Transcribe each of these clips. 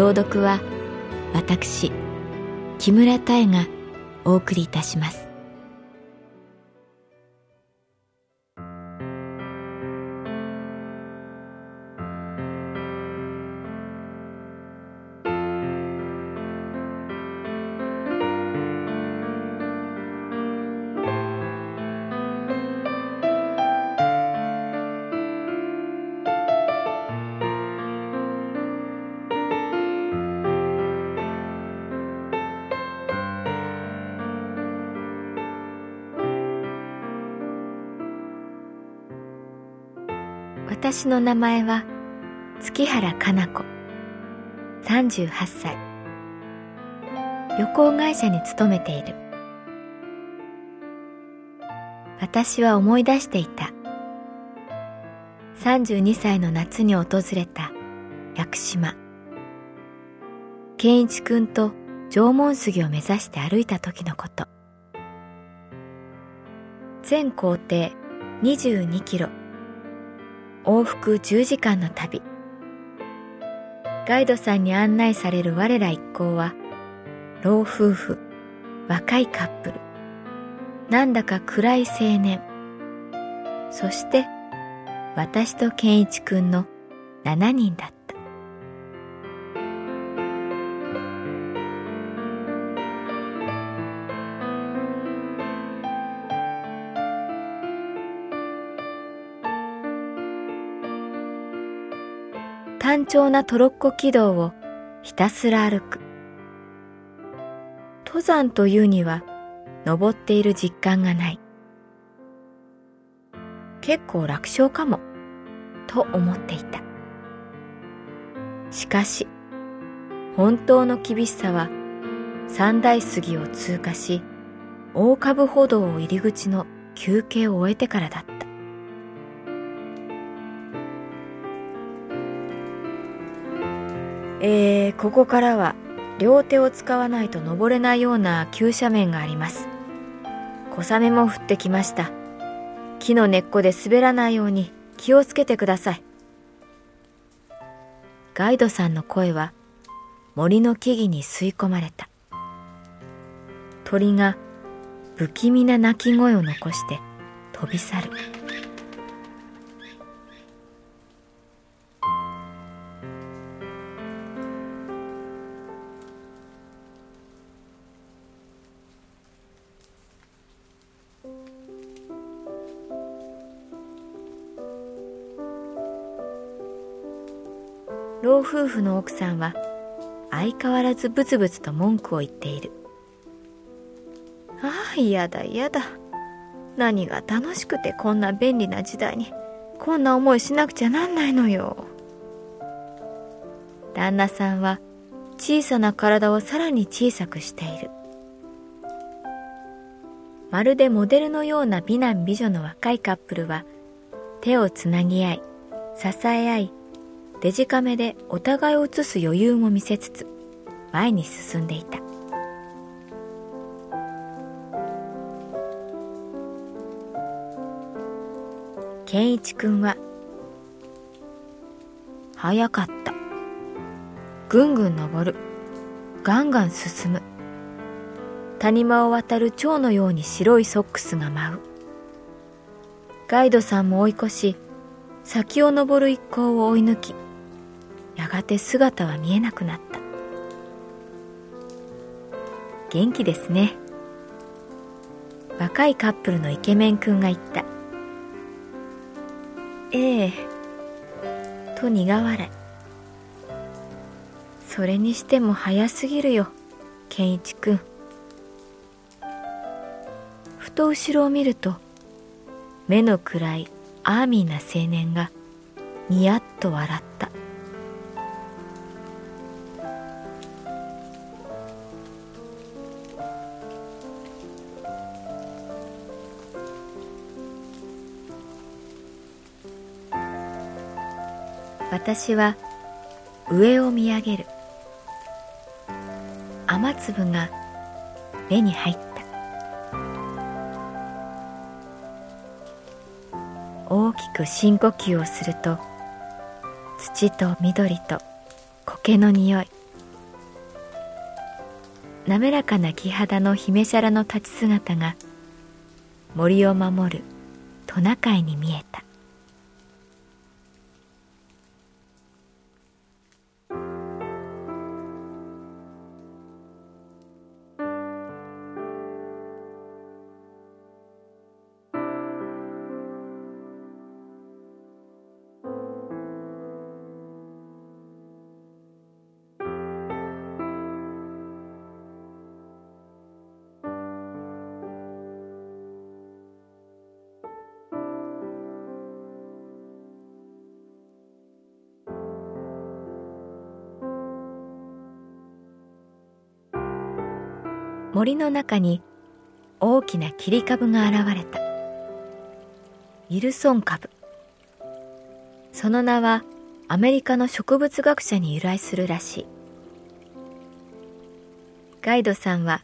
朗読は私木村多江がお送りいたします。私の名前は月原かな子。38歳。旅行会社に勤めている。私は思い出していた。32歳の夏に訪れた。屋久島。健一くんと縄文杉を目指して歩いた時のこと。全行程22キロ。往復10時間の旅。ガイドさんに案内される我ら一行は老夫婦若いカップル。なんだか暗い青年。そして私と健一くんの7人だった。調なトロッコ軌道をひたすら歩く。登山というには登っている実感がない。結構楽勝かも、と思っていた。しかし、本当の厳しさは三大杉を通過し、大株歩道を入り口の休憩を終えてからだった。えー、ここからは両手を使わないと登れないような急斜面があります。小雨も降ってきました。木の根っこで滑らないように気をつけてください。ガイドさんの声は森の木々に吸い込まれた。鳥が不気味な鳴き声を残して飛び去る。夫婦の奥さんは相変わらずブツブツと文句を言っている。ああ嫌だ嫌だ。何が楽しくてこんな便利な時代にこんな思いしなくちゃなんないのよ。旦那さんは小さな体をさらに小さくしている。まるでモデルのような美男美女の若いカップルは手をつなぎ合い支え合いデジカメでお互いを映す余裕も見せつつ前に進んでいた。健一くんは早かった。ぐんぐん登る。ガンガン進む。谷間を渡る蝶のように白いソックスが舞う。ガイドさんも追い越し先を登る一行を追い抜きやがて姿は見えなくなった。元気ですね。若いカップルのイケメン君が言った。ええと苦笑い。それにしても早すぎるよ健一君ふと後ろを見ると目の暗いアーミーな青年がニヤッと笑った。私は上を見上げる。雨粒が目に入った。大きく深呼吸をすると土と緑と苔の匂い。滑らかな木肌の姫シャラの立ち姿が森を守るトナカイに見えた。森の中に大きな切り株が現れた。ウィルソン株。その名はアメリカの植物学者に由来するらしい。ガイドさんは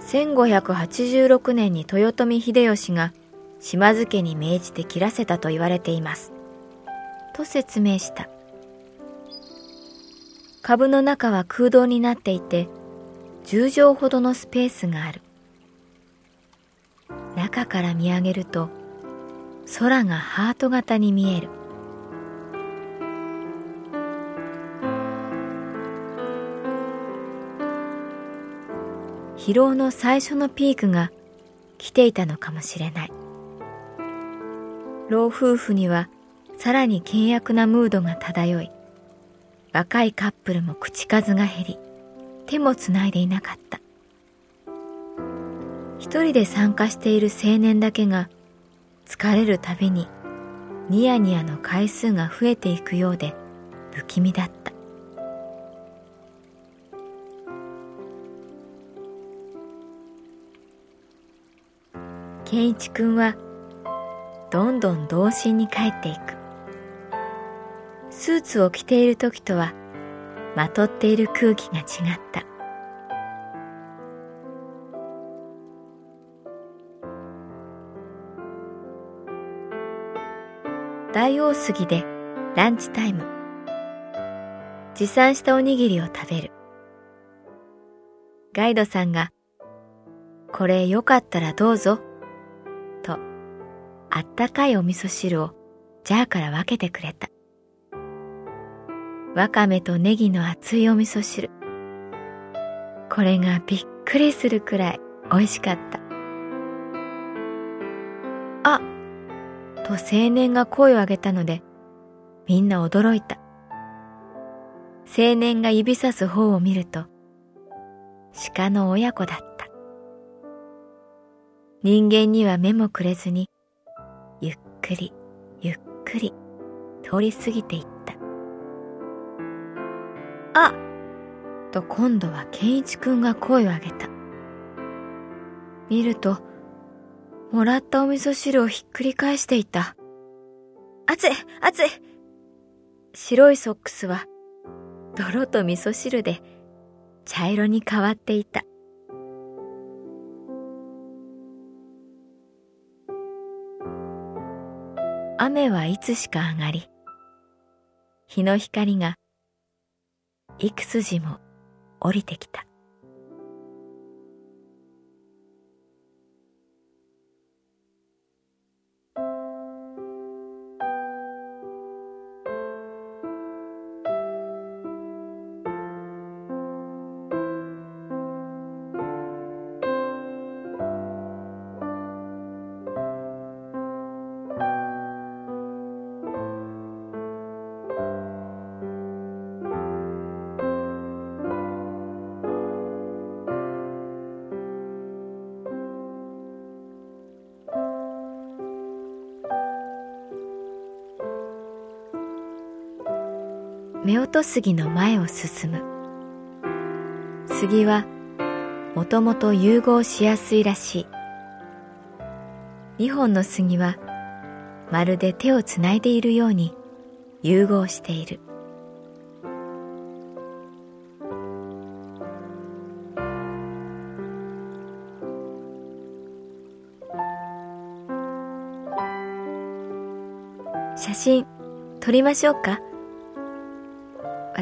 1586年に豊臣秀吉が島津家に命じて切らせたと言われています。と説明した。株の中は空洞になっていて10畳ほどのスペースがある。中から見上げると空がハート型に見える。疲労の最初のピークが来ていたのかもしれない。老夫婦にはさらに険悪なムードが漂い若いカップルも口数が減り手もつないでいなかった。一人で参加している青年だけが疲れるたびにニヤニヤの回数が増えていくようで不気味だった。健一君はどんどん童心に帰っていく。スーツを着ている時とはまとっている空気が違った。大王杉でランチタイム。持参したおにぎりを食べる。ガイドさんが「これよかったらどうぞ」とあったかいお味噌汁をジャーから分けてくれた。わかめとネギの熱いお味噌汁。これがびっくりするくらい美味しかった。あと青年が声を上げたので、みんな驚いた。青年が指さす方を見ると、鹿の親子だった。人間には目もくれずに、ゆっくりゆっくり通り過ぎていった。と今度は健一くんが声を上げた。見ると、もらったお味噌汁をひっくり返していた。熱い熱い白いソックスは、泥と味噌汁で茶色に変わっていた。雨はいつしか上がり、日の光が幾筋も降りてきた。夫婦杉の前を進む。杉はもともと融合しやすいらしい。二本の杉はまるで手をつないでいるように融合している。写真撮りましょうか。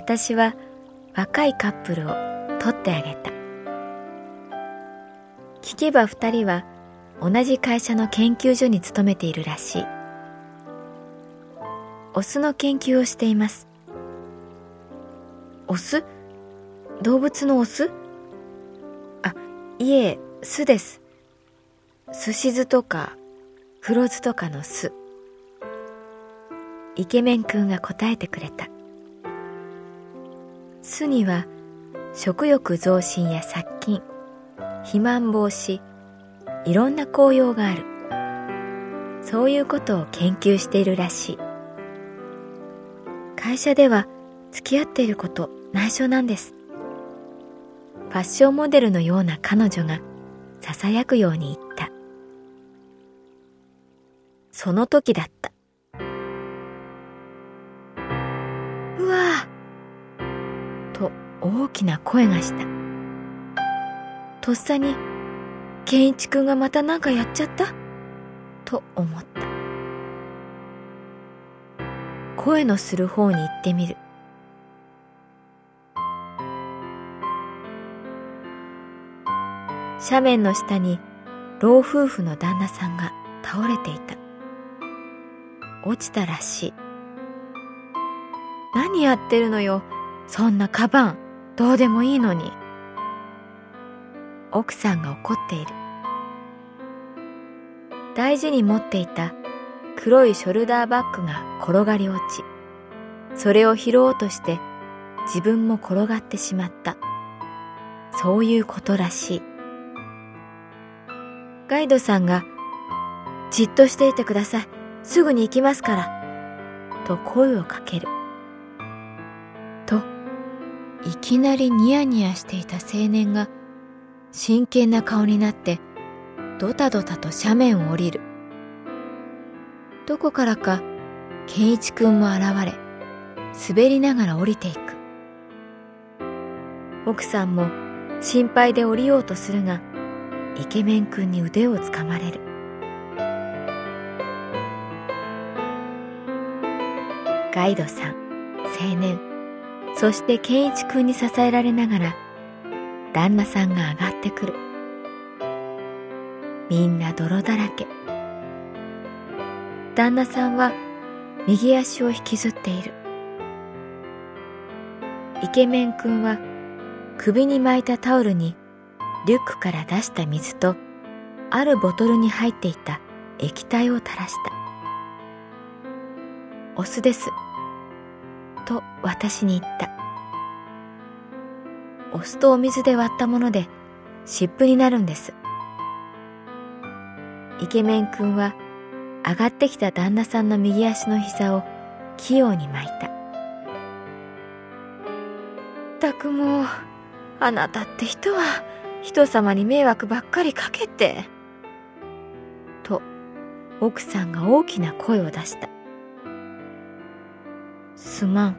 私は若いカップルを撮ってあげた。聞けば二人は同じ会社の研究所に勤めているらしい。オスの研究をしています。オス？動物のオス？あいえ巣です。すし酢とか黒酢とかの酢イケメン君が答えてくれた。酢には食欲増進や殺菌肥満防止いろんな効用がある。そういうことを研究しているらしい。会社では付き合っていること内緒なんです。ファッションモデルのような彼女がささやくように言った。その時だった。と大きな声がした。とっさに健一くんがまた何かやっちゃった？と思った。声のする方に行ってみる。斜面の下に老夫婦の旦那さんが倒れていた。落ちたらしい。何やってるのよ？そんなカバンどうでもいいのに。奥さんが怒っている。大事に持っていた黒いショルダーバッグが転がり落ちそれを拾おうとして自分も転がってしまった。そういうことらしい。ガイドさんが「じっとしていてください。すぐに行きますから」と声をかける。いきなりニヤニヤしていた青年が真剣な顔になってドタドタと斜面を降りる。どこからか健一くんも現れ滑りながら降りていく。奥さんも心配で降りようとするがイケメンくんに腕をつかまれる。ガイドさん青年。そして健一くんに支えられながら旦那さんが上がってくる。みんな泥だらけ。旦那さんは右足を引きずっている。イケメン君は首に巻いたタオルにリュックから出した水とあるボトルに入っていた液体を垂らした。お酢です。と私に言った。お酢とお水で割ったもので湿布になるんです。イケメン君は上がってきた旦那さんの右足の膝を器用に巻いた。たくもうあなたって人は人様に迷惑ばっかりかけて。と奥さんが大きな声を出したすまん。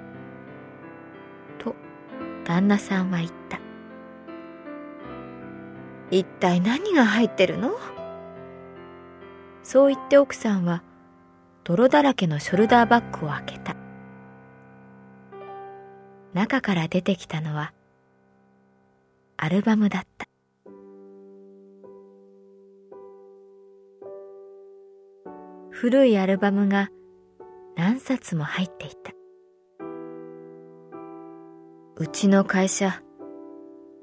と旦那さんは言った。一体何が入ってるの？そう言って奥さんは泥だらけのショルダーバッグを開けた。中から出てきたのはアルバムだった。古いアルバムが何冊も入っていた。うちの会社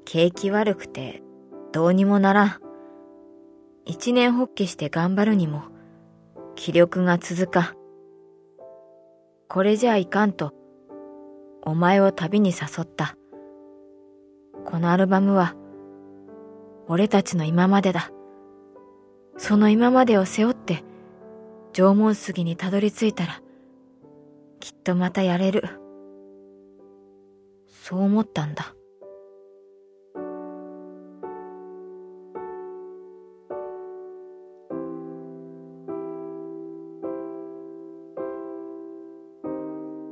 景気悪くてどうにもならん一年発起して頑張るにも気力が続か。これじゃいかんと、お前を旅に誘った。このアルバムは、俺たちの今までだ。その今までを背負って、縄文杉にたどり着いたら、きっとまたやれる。そう思ったんだ。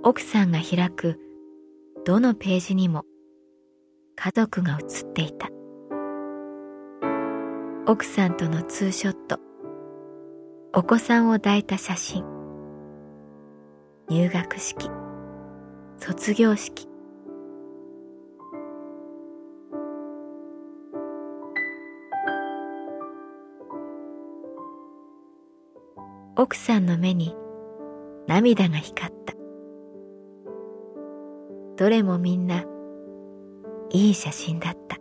奥さんが開くどのページにも家族が写っていた。奥さんとのツーショット、お子さんを抱いた写真、入学式、卒業式、奥さんの目に涙が光った。どれもみんないい写真だった。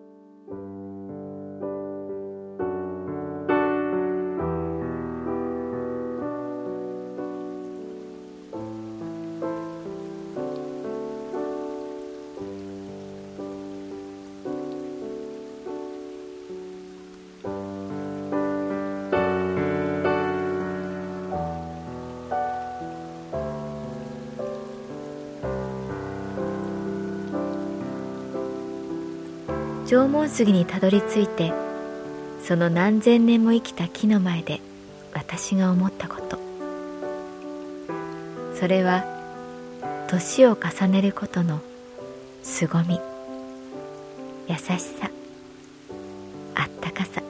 縄文杉にたどり着いてその何千年も生きた木の前で私が思ったこと。それは年を重ねることの凄み。優しさ。あったかさ。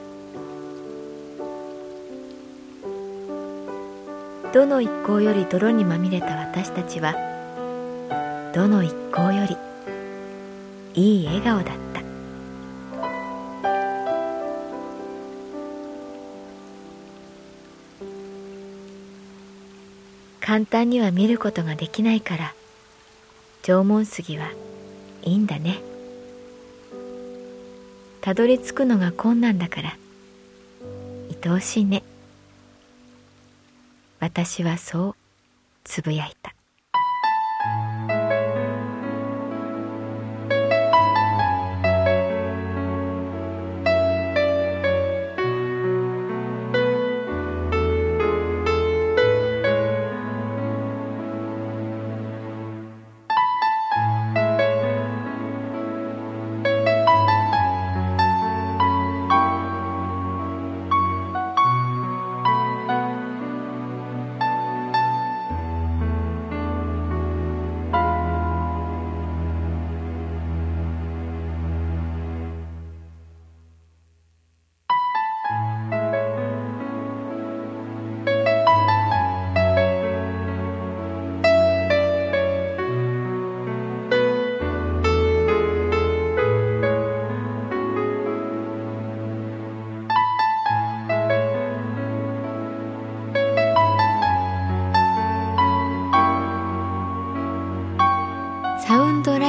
どの一行より泥にまみれた私たちはどの一行よりいい笑顔だった。簡単には見ることができないから縄文杉はいいんだね。たどり着くのが困難だから愛おしいね。私はそうつぶやいた。